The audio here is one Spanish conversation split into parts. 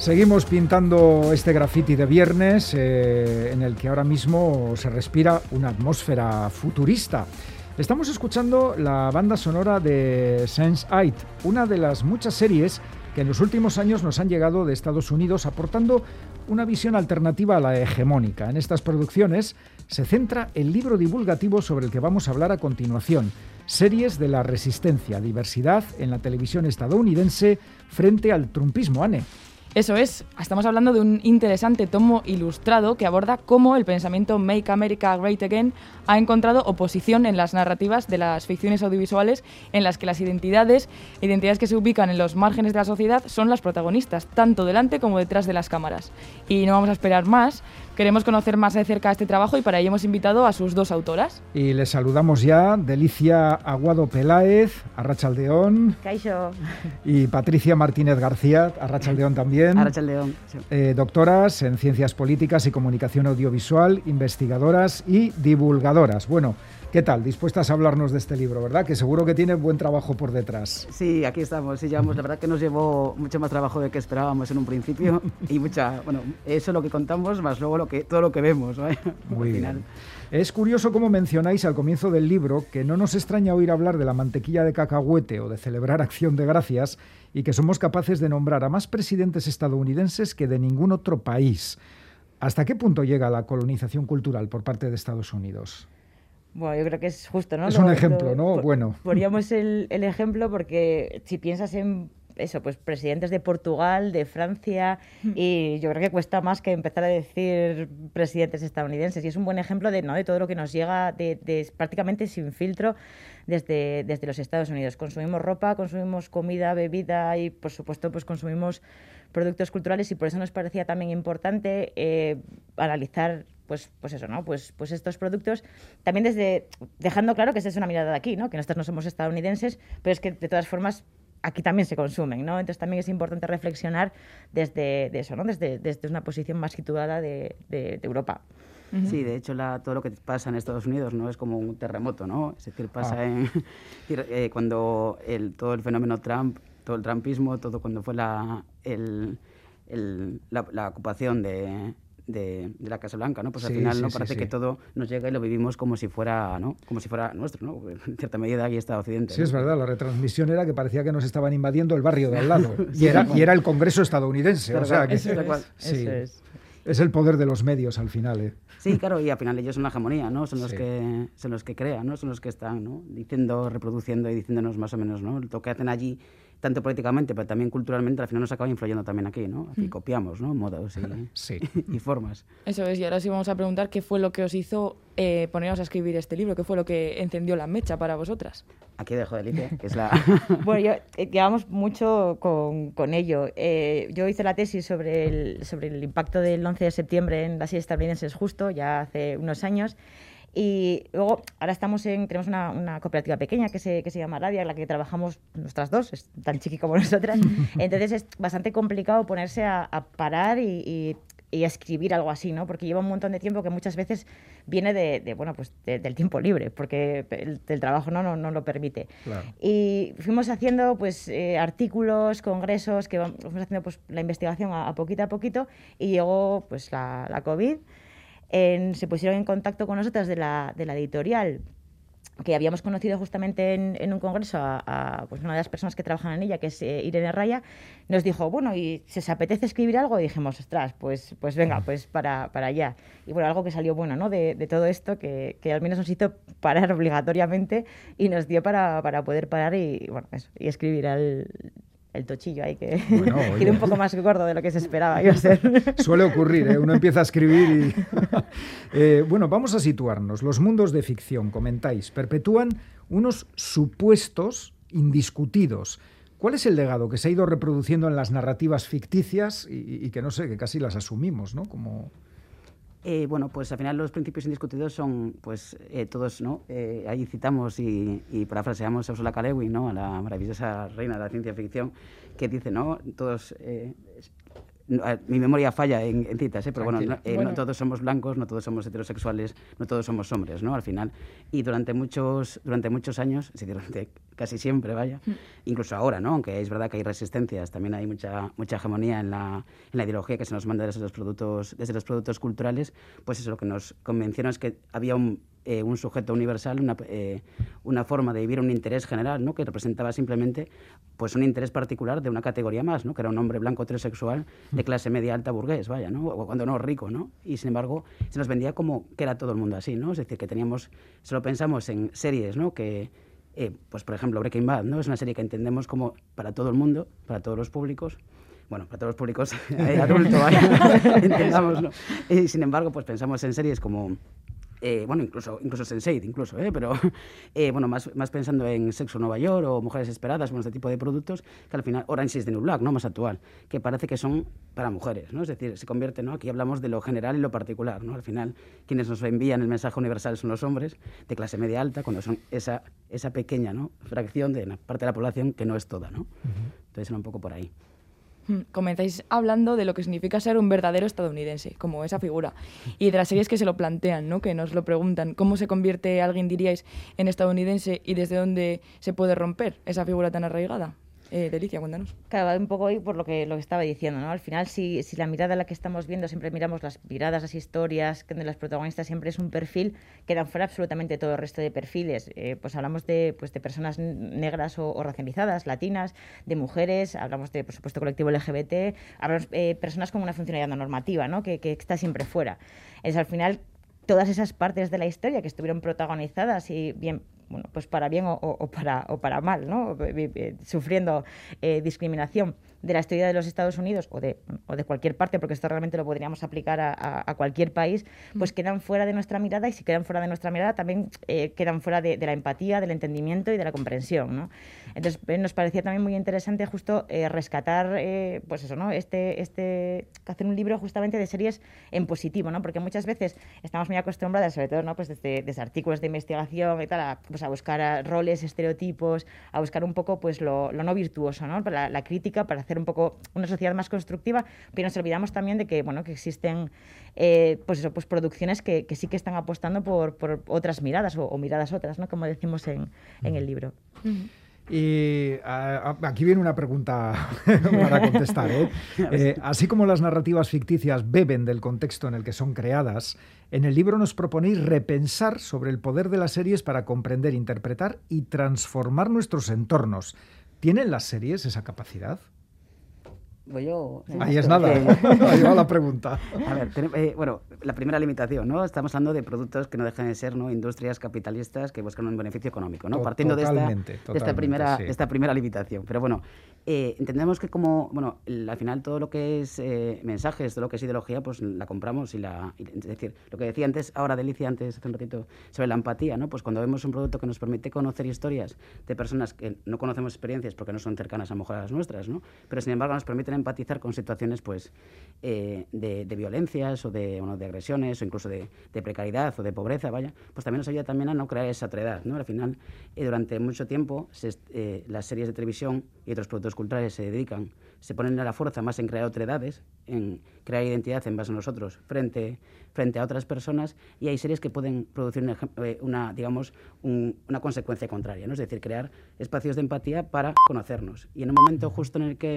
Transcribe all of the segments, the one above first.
Seguimos pintando este graffiti de viernes eh, en el que ahora mismo se respira una atmósfera futurista. Estamos escuchando la banda sonora de Sense8, una de las muchas series que en los últimos años nos han llegado de Estados Unidos aportando una visión alternativa a la hegemónica. En estas producciones se centra el libro divulgativo sobre el que vamos a hablar a continuación, Series de la Resistencia, Diversidad en la televisión estadounidense frente al trumpismo, Anne. Eso es, estamos hablando de un interesante tomo ilustrado que aborda cómo el pensamiento Make America Great Again ha encontrado oposición en las narrativas de las ficciones audiovisuales en las que las identidades, identidades que se ubican en los márgenes de la sociedad, son las protagonistas, tanto delante como detrás de las cámaras. Y no vamos a esperar más, queremos conocer más de cerca este trabajo y para ello hemos invitado a sus dos autoras. Y les saludamos ya, Delicia Aguado Peláez, Arrachaldeón. Caixo. Y Patricia Martínez García, Arrachaldeón también. Arrachaldeón. Eh, doctoras en Ciencias Políticas y Comunicación Audiovisual, investigadoras y divulgadoras. Bueno, ¿Qué tal? Dispuestas a hablarnos de este libro, ¿verdad? Que seguro que tiene buen trabajo por detrás. Sí, aquí estamos. Sí, llevamos, la verdad que nos llevó mucho más trabajo de que esperábamos en un principio y mucha, bueno, eso es lo que contamos más luego lo que, todo lo que vemos. ¿eh? Muy bien. Es curioso cómo mencionáis al comienzo del libro que no nos extraña oír hablar de la mantequilla de cacahuete o de celebrar acción de gracias y que somos capaces de nombrar a más presidentes estadounidenses que de ningún otro país. ¿Hasta qué punto llega la colonización cultural por parte de Estados Unidos? Bueno, yo creo que es justo, ¿no? Es un ejemplo, ¿no? Bueno. Poníamos el, el, ejemplo porque si piensas en eso, pues presidentes de Portugal, de Francia, hmm. y yo creo que cuesta más que empezar a decir presidentes estadounidenses. Y es un buen ejemplo de, ¿no? de todo lo que nos llega de, de prácticamente sin filtro desde, desde los Estados Unidos. Consumimos ropa, consumimos comida, bebida y, por supuesto, pues consumimos productos culturales y por eso nos parecía también importante eh, analizar pues, pues eso, ¿no? Pues, pues estos productos, también desde, dejando claro que esta es una mirada de aquí, ¿no? Que nosotros no somos estadounidenses, pero es que de todas formas aquí también se consumen, ¿no? Entonces también es importante reflexionar desde eso, ¿no? Desde, desde una posición más situada de, de, Europa. Sí, de hecho la, todo lo que pasa en Estados Unidos no es como un terremoto, ¿no? Es decir, pasa ah. en eh, cuando el, todo el fenómeno Trump, todo el trumpismo, todo cuando fue la, el, el, la ocupación de, de, la Casa Blanca, ¿no? Pues al final no parece que todo nos llega y lo vivimos como si fuera, ¿no? Como si fuera nuestro, ¿no? En cierta medida ahí está Occidente. Sí, es verdad, la retransmisión era que parecía que nos estaban invadiendo el barrio de al lado y, era, y era el Congreso estadounidense, o sea, que, eso es, es. el poder de los medios al final, ¿eh? Sí, claro, y al final ellos son la hegemonía, ¿no? Son los que son los que crean, ¿no? Son los que están, ¿no? Diciendo, reproduciendo y diciéndonos más o menos, ¿no? Lo que hacen allí tanto políticamente, pero también culturalmente, al final nos acaba influyendo también aquí, ¿no? Aquí mm. copiamos, ¿no? Modos y, y, formas. Eso es, y ahora sí vamos a preguntar qué fue lo que os hizo eh, poneros a escribir este libro, qué fue lo que encendió la mecha para vosotras. Aquí dejo de Lidia, que es la... bueno, yo, eh, llevamos mucho con, con ello. Eh, yo hice la tesis sobre el, sobre el impacto del 11 de septiembre en las islas estadounidenses justo, ya hace unos años, y luego, ahora estamos en, tenemos una, una cooperativa pequeña que se, que se llama Radia, en la que trabajamos nuestras dos, es tan chiqui como nosotras. Entonces es bastante complicado ponerse a, parar y, y, y, escribir algo así, ¿no? Porque lleva un montón de tiempo que muchas veces viene de, de bueno, pues del tiempo libre, porque el, el trabajo no, no, no, lo permite. Claro. Y fuimos haciendo pues eh, artículos, congresos, que vamos, fuimos haciendo pues la investigación a, a poquito a poquito y llegó pues la, la COVID se pusieron en contacto con nosotras de la, de la editorial que habíamos conocido justamente en, un congreso a, pues una de las personas que trabajan en ella, que es eh, Irene Raya, nos dijo, bueno, ¿y si os apetece escribir algo? Y dijimos, ostras, pues, pues venga, pues para, para allá. Y bueno, algo que salió bueno ¿no? de, de todo esto, que, que, al menos nos hizo parar obligatoriamente y nos dio para, para poder parar y, bueno, eso, y escribir al, el tochillo ahí que bueno, un poco más gordo de lo que se esperaba iba a ser. Suele ocurrir, ¿eh? uno empieza a escribir y... eh, bueno, vamos a situarnos. Los mundos de ficción, comentáis, perpetúan unos supuestos indiscutidos. ¿Cuál es el legado que se ha ido reproduciendo en las narrativas ficticias y, y que no sé, que casi las asumimos, ¿no? Como... Eh, bueno, pues al final los principios indiscutidos son, pues eh, todos, ¿no? Eh, ahí citamos y, y parafraseamos a Ursula K. Le Guin, ¿no? A la maravillosa reina de la ciencia ficción, que dice, ¿no? Todos, mi memoria falla en, citas, ¿eh? pero bueno no, todos somos blancos, no todos somos heterosexuales, no todos somos hombres, ¿no? Al final. Y durante muchos, durante muchos años, durante casi siempre, vaya, mm. incluso ahora, ¿no? Aunque es verdad que hay resistencias, también hay mucha, mucha hegemonía en la, en la ideología que se nos manda desde los, productos, desde los productos culturales, pues eso lo que nos convenció es que había un, eh, un sujeto universal, una, eh, una, forma de vivir un interés general, ¿no? que representaba simplemente pues, un interés particular de una categoría más, ¿no? que era un hombre blanco heterosexual de clase media alta burgués, vaya, ¿no? o cuando no rico, ¿no? y sin embargo se nos vendía como que era todo el mundo así, ¿no? es decir, que teníamos, solo pensamos en series ¿no? que, eh, pues por ejemplo Breaking Bad, ¿no? es una serie que entendemos como para todo el mundo, para todos los públicos, bueno, para todos los públicos adultos, entendamos, ¿no? Y sin embargo, pues pensamos en series como eh, bueno, incluso, incluso Sense8, incluso, ¿eh? pero eh, bueno, más, más pensando en Sexo Nueva York o Mujeres Esperadas, bueno, este tipo de productos, que al final, Orange is the New Black, ¿no? Más actual, que parece que son para mujeres, ¿no? Es decir, se convierte, ¿no? Aquí hablamos de lo general y lo particular, ¿no? Al final, quienes nos envían el mensaje universal son los hombres de clase media alta, cuando son esa, esa pequeña, ¿no? Fracción de una parte de la población que no es toda, ¿no? Entonces era un poco por ahí. Mm, comenzáis hablando de lo que significa ser un verdadero estadounidense, como esa figura, y de las series que se lo plantean, ¿no? que nos lo preguntan, ¿cómo se convierte alguien, diríais, en estadounidense y desde dónde se puede romper esa figura tan arraigada? Eh, Delicia, cuéntanos. Claro, un poco ahí por lo que, lo que estaba diciendo, ¿no? Al final, si, si la mirada a la que estamos viendo, siempre miramos las miradas, las historias de las protagonistas, siempre es un perfil, que dan fuera absolutamente todo el resto de perfiles. Eh, pues hablamos de, pues, de personas negras o, racializadas, latinas, de mujeres, hablamos de, por supuesto, colectivo LGBT, hablamos eh, personas con una funcionalidad no normativa, ¿no? Que, que está siempre fuera. Es al final todas esas partes de la historia que estuvieron protagonizadas y bien bueno, pues para bien o, para, o para mal, ¿no? sufriendo eh, discriminación de la historia de los Estados Unidos o de, o de cualquier parte, porque esto realmente lo podríamos aplicar a, cualquier país, pues mm. quedan fuera de nuestra mirada y si quedan fuera de nuestra mirada también eh, quedan fuera de, la empatía, del entendimiento y de la comprensión. ¿no? Entonces eh, nos parecía también muy interesante justo eh, rescatar, pues eso, ¿no? este, este, hacer un libro justamente de series en positivo, ¿no? porque muchas veces estamos muy acostumbradas, sobre todo ¿no? pues desde, desde artículos de investigación y tal, a, pues a buscar roles, estereotipos, a buscar un poco pues lo, no virtuoso, ¿no? la, la crítica para hacer un poco una sociedad más constructiva, pero nos olvidamos también de que, bueno, que existen eh, pues eso, pues producciones que, sí que están apostando por, otras miradas o, miradas otras, ¿no? como decimos en, el libro. Y aquí viene una pregunta para contestar. ¿eh? ¿eh? así como las narrativas ficticias beben del contexto en el que son creadas, en el libro nos proponéis repensar sobre el poder de las series para comprender, interpretar y transformar nuestros entornos. ¿Tienen las series esa capacidad? Yo... Ahí es nada, ahí va la pregunta. A ver, eh, bueno, la primera limitación, ¿no? Estamos hablando de productos que no dejan de ser ¿no? industrias capitalistas que buscan un beneficio económico, ¿no? Partiendo de esta, esta, primera, esta primera limitación. Pero bueno, eh, entendemos que como, bueno, al final todo lo que es eh, mensajes, todo lo que es ideología, pues la compramos y la... es decir, lo que decía antes, ahora Delicia, antes, hace un ratito, sobre la empatía, ¿no? Pues cuando vemos un producto que nos permite conocer historias de personas que no conocemos experiencias porque no son cercanas a lo mejor a las nuestras, ¿no? Pero sin embargo nos permiten empatizar con situaciones, pues, eh, de, violencias o de, bueno, de agresiones o incluso de, precariedad o de pobreza, vaya, pues también nos ayuda también a no crear esa otredad, ¿no? Al final, durante mucho tiempo, las series de televisión y otros productos culturales se dedican, se ponen a la fuerza más en crear otredades, en crear identidad en base a nosotros frente, frente a otras personas y hay series que pueden producir eh, una, digamos, una consecuencia contraria, ¿no? es decir, crear espacios de empatía para conocernos. Y en un momento justo en el que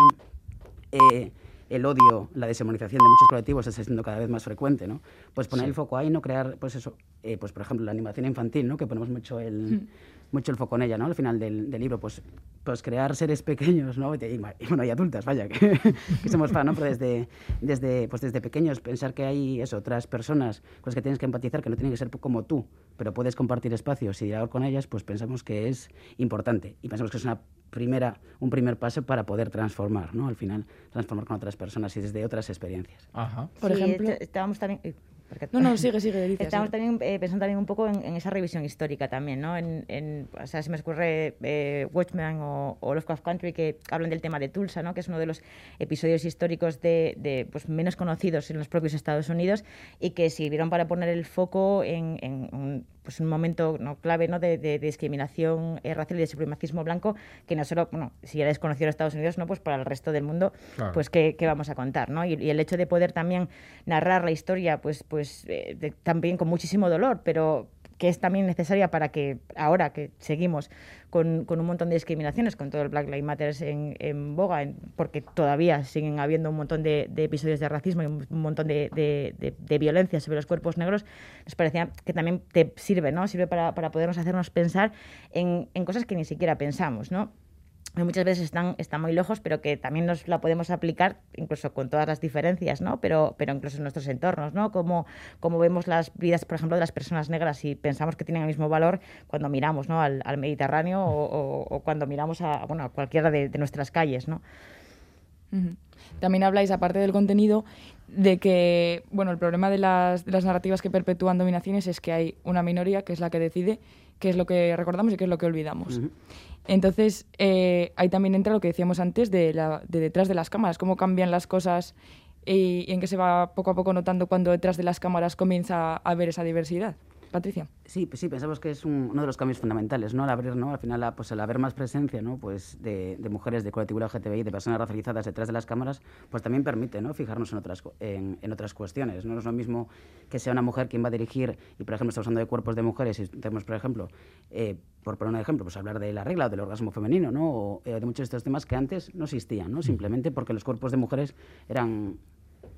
eh, el odio, la deshumanización de muchos colectivos está siendo cada vez más frecuente, ¿no? Pues poner el foco ahí, no crear, pues eso, eh, pues por ejemplo la animación infantil, ¿no? Que ponemos mucho el, hmm mucho el foco en ella, ¿no? Al final del, libro, pues, pues crear seres pequeños, ¿no? Y, bueno, y adultas, vaya, que, somos fan, ¿no? Pero desde, desde, pues desde pequeños pensar que hay eso, otras personas con las que tienes que empatizar, que no tienen que ser como tú, pero puedes compartir espacios y dialogar con ellas, pues pensamos que es importante y pensamos que es una primera, un primer paso para poder transformar, ¿no? Al final, transformar con otras personas y desde otras experiencias. Ajá. Por ejemplo, estábamos también no, no, sigue, sigue, Estamos también eh, pensando también un poco en, esa revisión histórica también, ¿no? En, o sea, si me ocurre eh, Watchmen o, o, Lovecraft Country que hablan del tema de Tulsa, ¿no? Que es uno de los episodios históricos de, pues, menos conocidos en los propios Estados Unidos y que sirvieron para poner el foco en, pues un momento ¿no? clave ¿no? de, discriminación eh, racial y de supremacismo blanco que no solo, bueno, si ya es conocido en Estados Unidos, no, pues para el resto del mundo, pues ¿qué, vamos a contar, ¿no? Y, el hecho de poder también narrar la historia, pues, pues eh, también con muchísimo dolor, pero que es también necesaria para que ahora que seguimos con, un montón de discriminaciones, con todo el Black Lives Matter en, boga, porque todavía siguen habiendo un montón de, episodios de racismo y un, montón de, violencia sobre los cuerpos negros, nos parecía que también te sirve, ¿no? Sirve para, para podernos hacernos pensar en, en cosas que ni siquiera pensamos, ¿no? Muchas veces están, están muy lejos, pero que también nos la podemos aplicar, incluso con todas las diferencias, ¿no? Pero, pero incluso en nuestros entornos, ¿no? Como, como vemos las vidas, por ejemplo, de las personas negras y pensamos que tienen el mismo valor cuando miramos ¿no? al, Mediterráneo o, cuando miramos a, bueno, a cualquiera de, nuestras calles, ¿no? También habláis, aparte del contenido, de que bueno, el problema de las, de las narrativas que perpetúan dominaciones es que hay una minoría que es la que decide qué es lo que recordamos y qué es lo que olvidamos. Entonces, eh, ahí también entra lo que decíamos antes de, la, de detrás de las cámaras, cómo cambian las cosas y, y, en qué se va poco a poco notando cuando detrás de las cámaras comienza a haber esa diversidad. Patricia. Sí, pues sí, pensamos que es uno de los cambios fundamentales, ¿no? Al abrir, ¿no? Al final, pues al haber más presencia, ¿no? Pues de, mujeres, de colectivo LGTBI, de personas racializadas detrás de las cámaras, pues también permite, ¿no? Fijarnos en otras, en, otras cuestiones, ¿no? es lo mismo que sea una mujer quien va a dirigir, y por ejemplo estamos hablando de cuerpos de mujeres, y tenemos, por ejemplo, eh, por poner un ejemplo, pues hablar de la regla o del orgasmo femenino, ¿no? O eh, de muchos de estos temas que antes no existían, ¿no? Simplemente porque los cuerpos de mujeres eran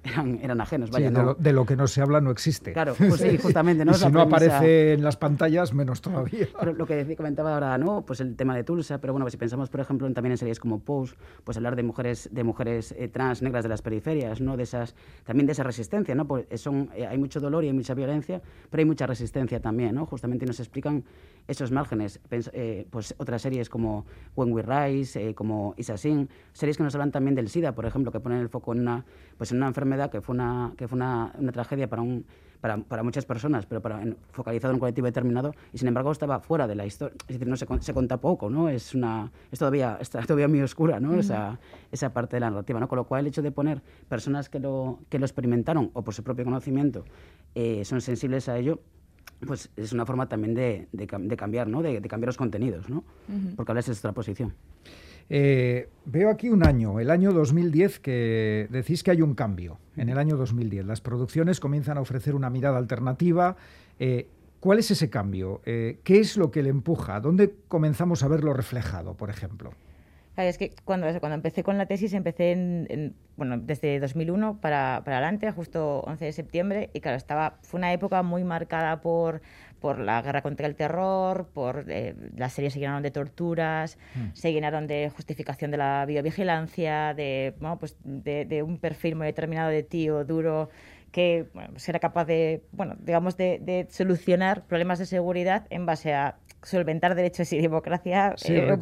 eran, ajenos. Vaya, de, lo, que no se habla no existe. Claro, pues sí, justamente. ¿no? y si no aparece en las pantallas, menos todavía. Pero lo que comentaba ahora, ¿no? Pues el tema de Tulsa, pero bueno, pues si pensamos, por ejemplo, también en series como Pose, pues hablar de mujeres, de mujeres eh, trans negras de las periferias, ¿no? De esas, también de esa resistencia, ¿no? Pues son, eh, hay mucho dolor y hay mucha violencia, pero hay mucha resistencia también, ¿no? Justamente nos explican esos márgenes. Eh, pues otras series como When We Rise, como Isa series que nos hablan también del SIDA, por ejemplo, que ponen el foco en una, pues en una enfermedad que fue una, que fue una, una tragedia para, un, para, para, muchas personas, pero para, focalizado en un colectivo determinado, y sin embargo estaba fuera de la historia. Es decir, no se, se cuenta poco, ¿no? Es, una, es, todavía, está todavía muy oscura, ¿no? esa, esa parte de la narrativa, ¿no? Con lo cual el hecho de poner personas que lo, que lo experimentaron o por su propio conocimiento eh, son sensibles a ello, pues es una forma también de, de, cambiar, ¿no? De, cambiar los contenidos, ¿no? Porque hablas de nuestra posición. Eh, veo aquí un año, el año 2010, que decís que hay un cambio. En el año 2010 las producciones comienzan a ofrecer una mirada alternativa. Eh, ¿Cuál es ese cambio? Eh, ¿Qué es lo que le empuja? ¿Dónde comenzamos a verlo reflejado, por ejemplo? es que cuando, cuando empecé con la tesis empecé en, bueno, desde 2001 para, para adelante, justo 11 de septiembre, y claro, estaba, fue una época muy marcada por por la guerra contra el terror, por eh, las series se llenaron de torturas, mm. se llenaron de justificación de la biovigilancia, de, bueno, pues de, un perfil muy determinado de tío duro que bueno, pues era capaz de, bueno, digamos, de, solucionar problemas de seguridad en base a solventar derechos y democracia. Sí, eh,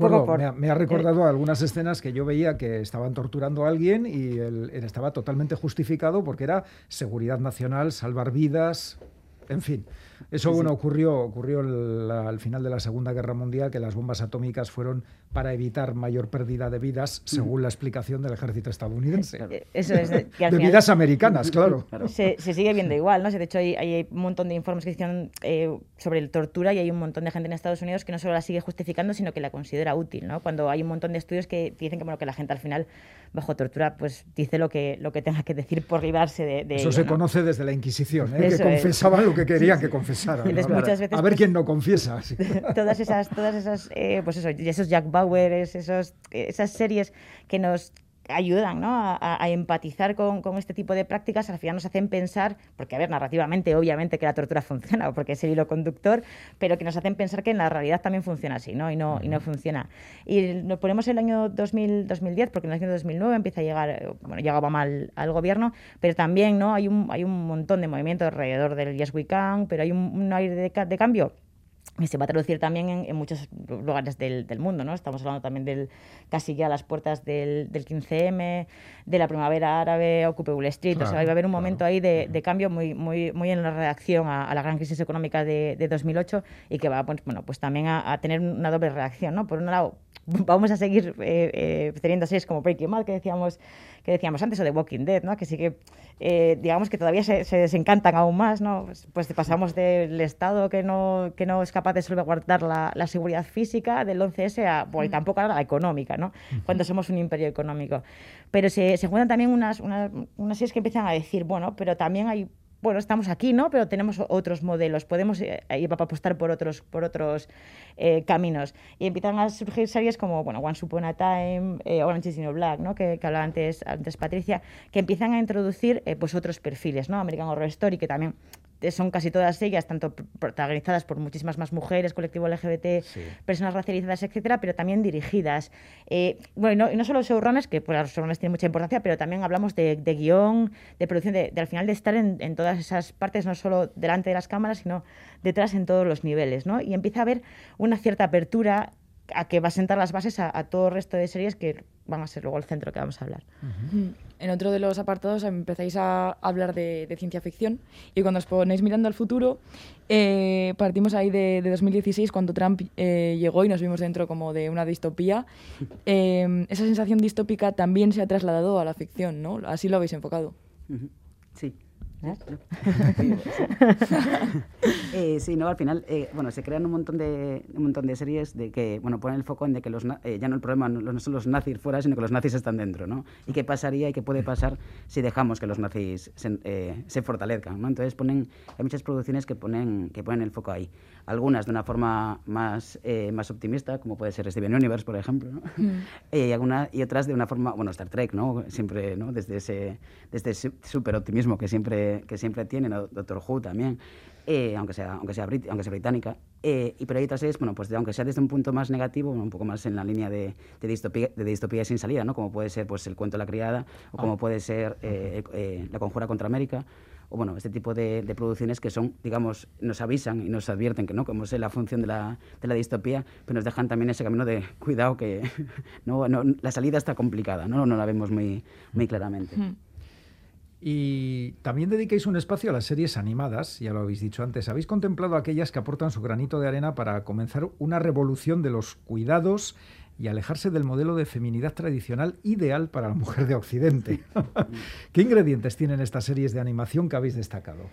me, ha, recordado algunas escenas que yo veía que estaban torturando a alguien y él estaba totalmente justificado porque era seguridad nacional, salvar vidas, en fin. Eso bueno, ocurrió, ocurrió al final de la Segunda Guerra Mundial, que las bombas atómicas fueron para evitar mayor pérdida de vidas, según la explicación del ejército estadounidense. Eh, eso es, de, vidas americanas, claro. Se, sigue viendo igual, ¿no? De hecho, hay, hay un montón de informes que hicieron eh, sobre el tortura y hay un montón de gente en Estados Unidos que no solo la sigue justificando, sino que la considera útil, ¿no? Cuando hay un montón de estudios que dicen que, bueno, que la gente al final, bajo tortura, pues dice lo que, lo que tenga que decir por librarse de, Eso se conoce desde la Inquisición, ¿eh? que confesaban lo que querían que confesaran a ver quién no confiesa. todas esas, todas esas, eh, pues eso, esos Jack Bauer, esos, esas series que nos ayudan ¿no? a, empatizar con, con, este tipo de prácticas, al final nos hacen pensar, porque a ver, narrativamente obviamente que la tortura funciona, porque es el hilo conductor, pero que nos hacen pensar que en la realidad también funciona así, ¿no? Y no, y no funciona. Y nos ponemos el año 2000, 2010, porque en el año 2009 empieza a llegar, bueno, llegaba mal al gobierno, pero también ¿no? hay, un, hay un montón de movimientos alrededor del Yes We Can, pero hay un, aire de, de cambio y se va a traducir también en, muchos lugares del, mundo, ¿no? Estamos hablando también del casi ya a las puertas del, 15M, de la primavera árabe, Occupy Wall Street, o sea, va a haber un momento ahí de, cambio muy, muy, muy en la reacción a, la gran crisis económica de, 2008 y que va, pues, bueno, pues también a, tener una doble reacción, ¿no? Por un lado, vamos a seguir eh, eh, teniendo series como Breaking Bad, que decíamos que decíamos antes, o de Walking Dead, ¿no? que sí que, eh, digamos que todavía se, desencantan aún más, ¿no? pues, pues pasamos del Estado que no, que no es capaz de salvaguardar la, la seguridad física del 11S a, bueno, y mm. tampoco a la económica, ¿no? cuando somos un imperio económico. Pero se, se juntan también unas, unas, unas series que empiezan a decir, bueno, pero también hay bueno, estamos aquí, ¿no? Pero tenemos otros modelos, podemos eh, apostar por otros, por otros eh, caminos. Y empiezan a surgir series como, bueno, Once Upon a Time, eh, Orange is the Black, ¿no? Que, hablaba antes, antes Patricia, que empiezan a introducir pues otros perfiles, ¿no? American Horror Story, que también son casi todas ellas, tanto protagonizadas por muchísimas más mujeres, colectivo LGBT, personas racializadas, etcétera, pero también dirigidas. Eh, bueno, y no, solo showrunners, que pues, los showrunners tienen mucha importancia, pero también hablamos de, guion, de producción, de, al final de estar en, todas esas partes, no solo delante de las cámaras, sino detrás en todos los niveles, ¿no? Y empieza a haber una cierta apertura a que va a sentar las bases a, todo el resto de series que van a ser luego el centro que vamos a hablar. En otro de los apartados empezáis a hablar de, ciencia ficción y cuando os ponéis mirando al futuro, eh, partimos ahí de, 2016 cuando Trump eh, llegó y nos vimos dentro como de una distopía. Eh, esa sensación distópica también se ha trasladado a la ficción, ¿no? Así lo habéis enfocado. Sí. Eh, sí, no, al final, eh, bueno, se crean un montón de un montón de series de que, bueno, ponen el foco en de que los eh, ya no el problema no, son los nazis fuera, sino que los nazis están dentro, ¿no? Y qué pasaría y qué puede pasar si dejamos que los nazis se, se fortalezcan, ¿no? Entonces ponen, hay muchas producciones que ponen que ponen el foco ahí. Algunas de una forma más más optimista, como puede ser Steven Universe, por ejemplo, ¿no? Mm. y, alguna, y otras de una forma, bueno, Star Trek, ¿no? Siempre, ¿no? Desde ese desde ese súper optimismo que siempre que siempre tiene, Doctor Who también. Eh, aunque, sea, aunque, sea aunque sea británica. Eh, y pero hay otras series, bueno, pues aunque sea desde un punto más negativo, un poco más en la línea de, de, distopía, de distopía sin salida, ¿no? Como puede ser pues, El cuento de la criada, o como ah. puede ser eh, La conjura contra América, o bueno, este tipo de, producciones que son, digamos, nos avisan y nos advierten que no, como es la función de la, de la distopía, pero nos dejan también ese camino de cuidado que no, no, la salida está complicada, ¿no? No la vemos muy, muy claramente. Hmm. Y también dedicáis un espacio a las series animadas, ya lo habéis dicho antes. ¿Habéis contemplado aquellas que aportan su granito de arena para comenzar una revolución de los cuidados y alejarse del modelo de feminidad tradicional ideal para la mujer de Occidente? ¿Qué ingredientes tienen estas series de animación que habéis destacado?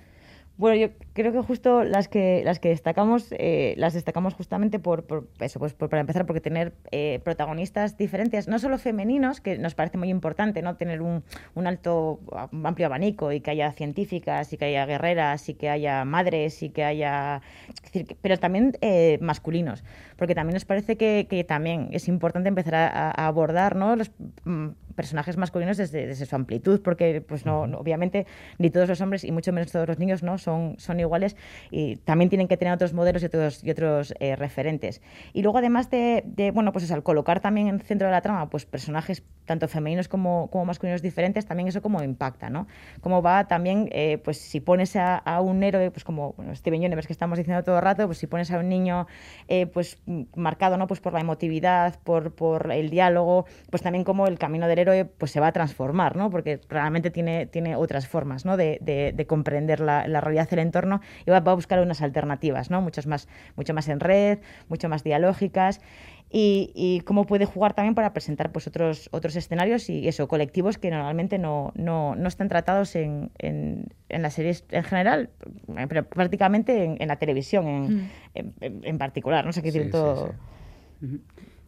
Bueno, yo creo que justo las que las que destacamos eh, las destacamos justamente por, eso, pues para empezar porque tener eh, protagonistas diferentes, no solo femeninos, que nos parece muy importante, no tener un, un alto amplio abanico y que haya científicas y que haya guerreras y que haya madres y que haya, pero también eh, masculinos, porque también nos parece que, también es importante empezar a, abordar, ¿no? Los, mm, personajes masculinos desde, desde, su amplitud, porque pues no, obviamente ni todos los hombres y mucho menos todos los niños no son, son iguales y también tienen que tener otros modelos y otros, y otros eh, referentes. Y luego además de, bueno, pues al colocar también en el centro de la trama pues personajes tanto femeninos como, como masculinos diferentes, también eso como impacta, ¿no? Cómo va también, eh, pues si pones a, un héroe, pues como bueno, Steven Universe que estamos diciendo todo el rato, pues si pones a un niño eh, pues marcado, ¿no? Pues por la emotividad, por, por el diálogo, pues también como el camino del héroe pues se va a transformar, ¿no? Porque realmente tiene, tiene otras formas ¿no? de, de, comprender la, la, realidad del entorno y va, a buscar unas alternativas, ¿no? Muchas más, mucho más en red, mucho más dialógicas. Y, y, cómo puede jugar también para presentar pues, otros, otros escenarios y eso, colectivos que normalmente no, no, no están tratados en, en, en, las series en general, pero prácticamente en, la televisión en, mm. en, particular. No sé qué decir todo.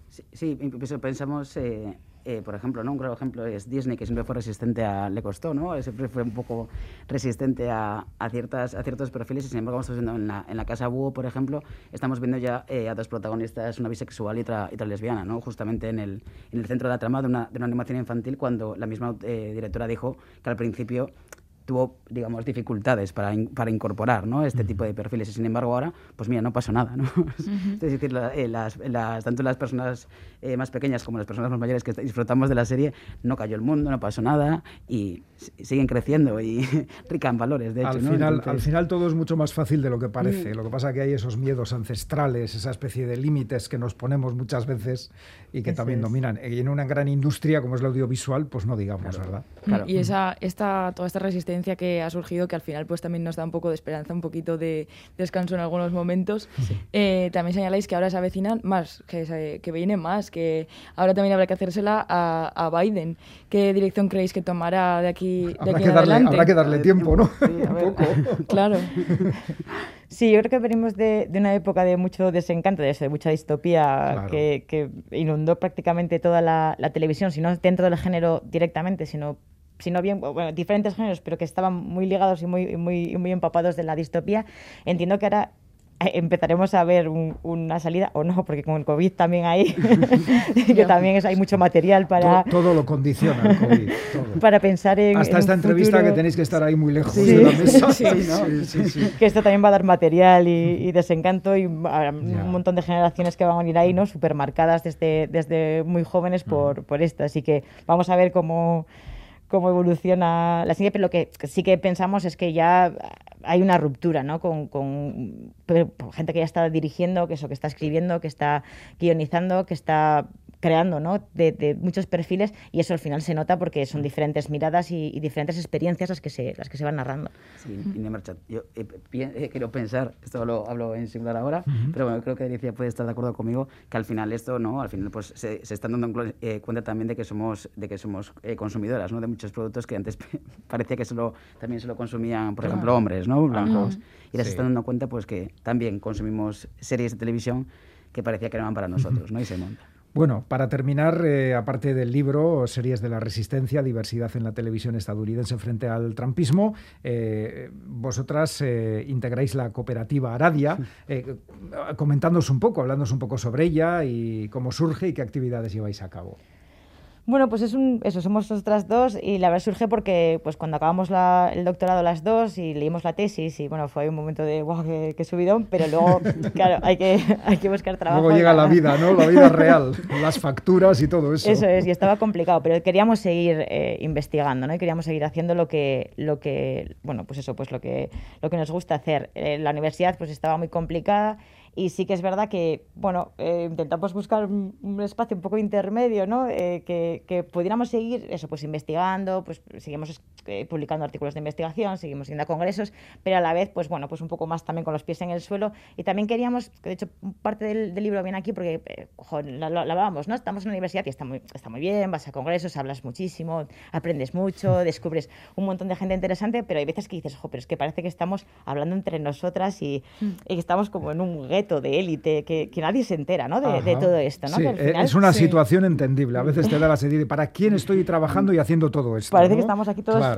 Sí, sí, pensamos. Eh eh, por ejemplo, ¿no? un claro ejemplo es Disney, que siempre fue resistente a... le costó, ¿no? Siempre fue un poco resistente a, a ciertas, a ciertos perfiles y sin embargo estamos viendo en la, en la Casa Búho, por ejemplo, estamos viendo ya eh, a dos protagonistas, una bisexual y otra, y otra lesbiana, ¿no? Justamente en el, en el centro de la trama de una, de una animación infantil cuando la misma eh, directora dijo que al principio tuvo, digamos, dificultades para, para incorporar ¿no? este tipo de perfiles. Y sin embargo, ahora, pues mira, no pasó nada. ¿no? Es decir, eh, las, las, tanto las personas eh, más pequeñas como las personas más mayores que disfrutamos de la serie, no cayó el mundo, no pasó nada y siguen creciendo y rica en valores, de hecho. Al, final, al final todo es mucho más fácil de lo que parece. Mm. Lo que pasa es que hay esos miedos ancestrales, esa especie de límites que nos ponemos muchas veces y que también dominan. Y en una gran industria como es el audiovisual, pues no digamos, ¿verdad? Y esa, esta, toda esta resistencia que ha surgido, que al final pues también nos da un poco de esperanza, un poquito de descanso en algunos momentos. Eh, también señaláis que ahora se avecinan más, que, que viene más, que ahora también habrá que hacérsela a, Biden. ¿Qué dirección creéis que tomará de aquí, de habrá aquí que darle, adelante? Habrá que darle tiempo, ¿no? un poco. claro. Sí, yo creo que venimos de, una época de mucho desencanto, de, eso, de mucha distopía que, inundó prácticamente toda la, la televisión, si no dentro del género directamente, sino sino bien, bueno, diferentes géneros, pero que estaban muy ligados y muy, muy, muy empapados de la distopía. Entiendo que ahora eh, empezaremos a ver una salida o no, porque con el COVID también hay, que también es, hay mucho material para... Todo, lo condiciona el COVID. Para pensar en... Hasta esta entrevista que tenéis que estar ahí muy lejos de la mesa. Sí, que esto también va a dar material y, desencanto y un montón de generaciones que van a ir ahí, ¿no? Supermarcadas desde, desde muy jóvenes por, por esto. Así que vamos a ver cómo cómo evoluciona la serie, pero lo que sí que pensamos es que ya hay una ruptura ¿no? con, con, gente que ya está dirigiendo, que eso, que está escribiendo, que está guionizando, que está creando ¿no? de, muchos perfiles y eso al final se nota porque son diferentes miradas y, diferentes experiencias las que se, las que se van narrando. Sí, Yo eh, eh, quiero pensar, esto lo hablo en singular ahora, pero bueno, creo que Alicia puede estar de acuerdo conmigo que al final esto, ¿no? Al final pues se, se están dando eh, cuenta también de que somos, de que somos consumidoras, ¿no? De muchos productos que antes parecía que solo, también solo consumían, por ejemplo, hombres, ¿no? Blancos. Y ya se están dando cuenta pues que también consumimos series de televisión que parecía que eran para nosotros, ¿no? Y se monta. Bueno, para terminar, eh, aparte del libro, Series de la Resistencia, Diversidad en la Televisión Estadounidense frente al Trumpismo, eh, vosotras eh, integráis la cooperativa Aradia, comentándonos un poco, hablándonos un poco sobre ella y cómo surge y qué actividades lleváis a cabo. Bueno, pues es un, eso, somos nosotras dos y la verdad surge porque pues cuando acabamos el doctorado las dos y leímos la tesis y bueno, fue un momento de wow, qué, qué subidón, pero luego, claro, hay que, hay que buscar trabajo. Luego llega la vida, ¿no? La vida real, las facturas y todo eso. Eso es, y estaba complicado, pero queríamos seguir eh, investigando, ¿no? Y queríamos seguir haciendo lo que, lo que, bueno, pues eso, pues lo que, lo que nos gusta hacer. Eh, la universidad pues estaba muy complicada y sí que es verdad que, bueno, eh, intentamos buscar un, espacio un poco intermedio, ¿no? Eh, que, que, pudiéramos seguir, eso, pues investigando, pues seguimos eh, publicando artículos de investigación, seguimos yendo a congresos, pero a la vez, pues bueno, pues un poco más también con los pies en el suelo. Y también queríamos, que de hecho parte del, libro viene aquí porque, eh, lo, hablábamos, ¿no? Estamos en la universidad y está muy, está muy bien, vas a congresos, hablas muchísimo, aprendes mucho, descubres un montón de gente interesante, pero hay veces que dices, ojo, pero es que parece que estamos hablando entre nosotras y, mm. y que estamos como en un de élite, que, nadie se entera ¿no? de, todo esto. ¿no? Eh, es una situación entendible. A veces te da la sed ¿para quién estoy trabajando y haciendo todo esto? Parece que estamos aquí todos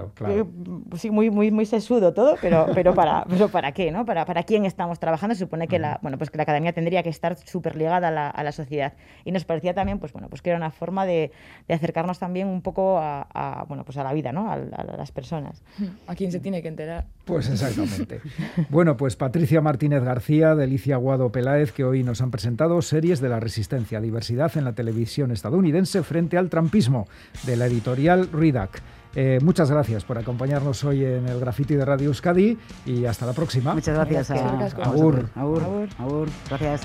pues sí, muy, muy, muy sesudo todo, pero, pero, para, pero ¿para qué? ¿no? ¿Para, ¿Para quién estamos trabajando? Se supone que la, bueno, pues que la academia tendría que estar súper ligada a la, a la, sociedad. Y nos parecía también pues, bueno, pues que era una forma de, de acercarnos también un poco a, bueno, pues a la vida, ¿no? a, a las personas. ¿A quién se tiene que enterar? Pues exactamente. bueno, pues Patricia Martínez García, Delicia Guado Peláez, que hoy nos han presentado series de la resistencia, diversidad en la televisión estadounidense frente al trampismo, de la editorial Ridac. Eh, muchas gracias por acompañarnos hoy en el Graffiti de Radio Euskadi y hasta la próxima. Muchas gracias. A, Agur. Agur. Agur. Gracias.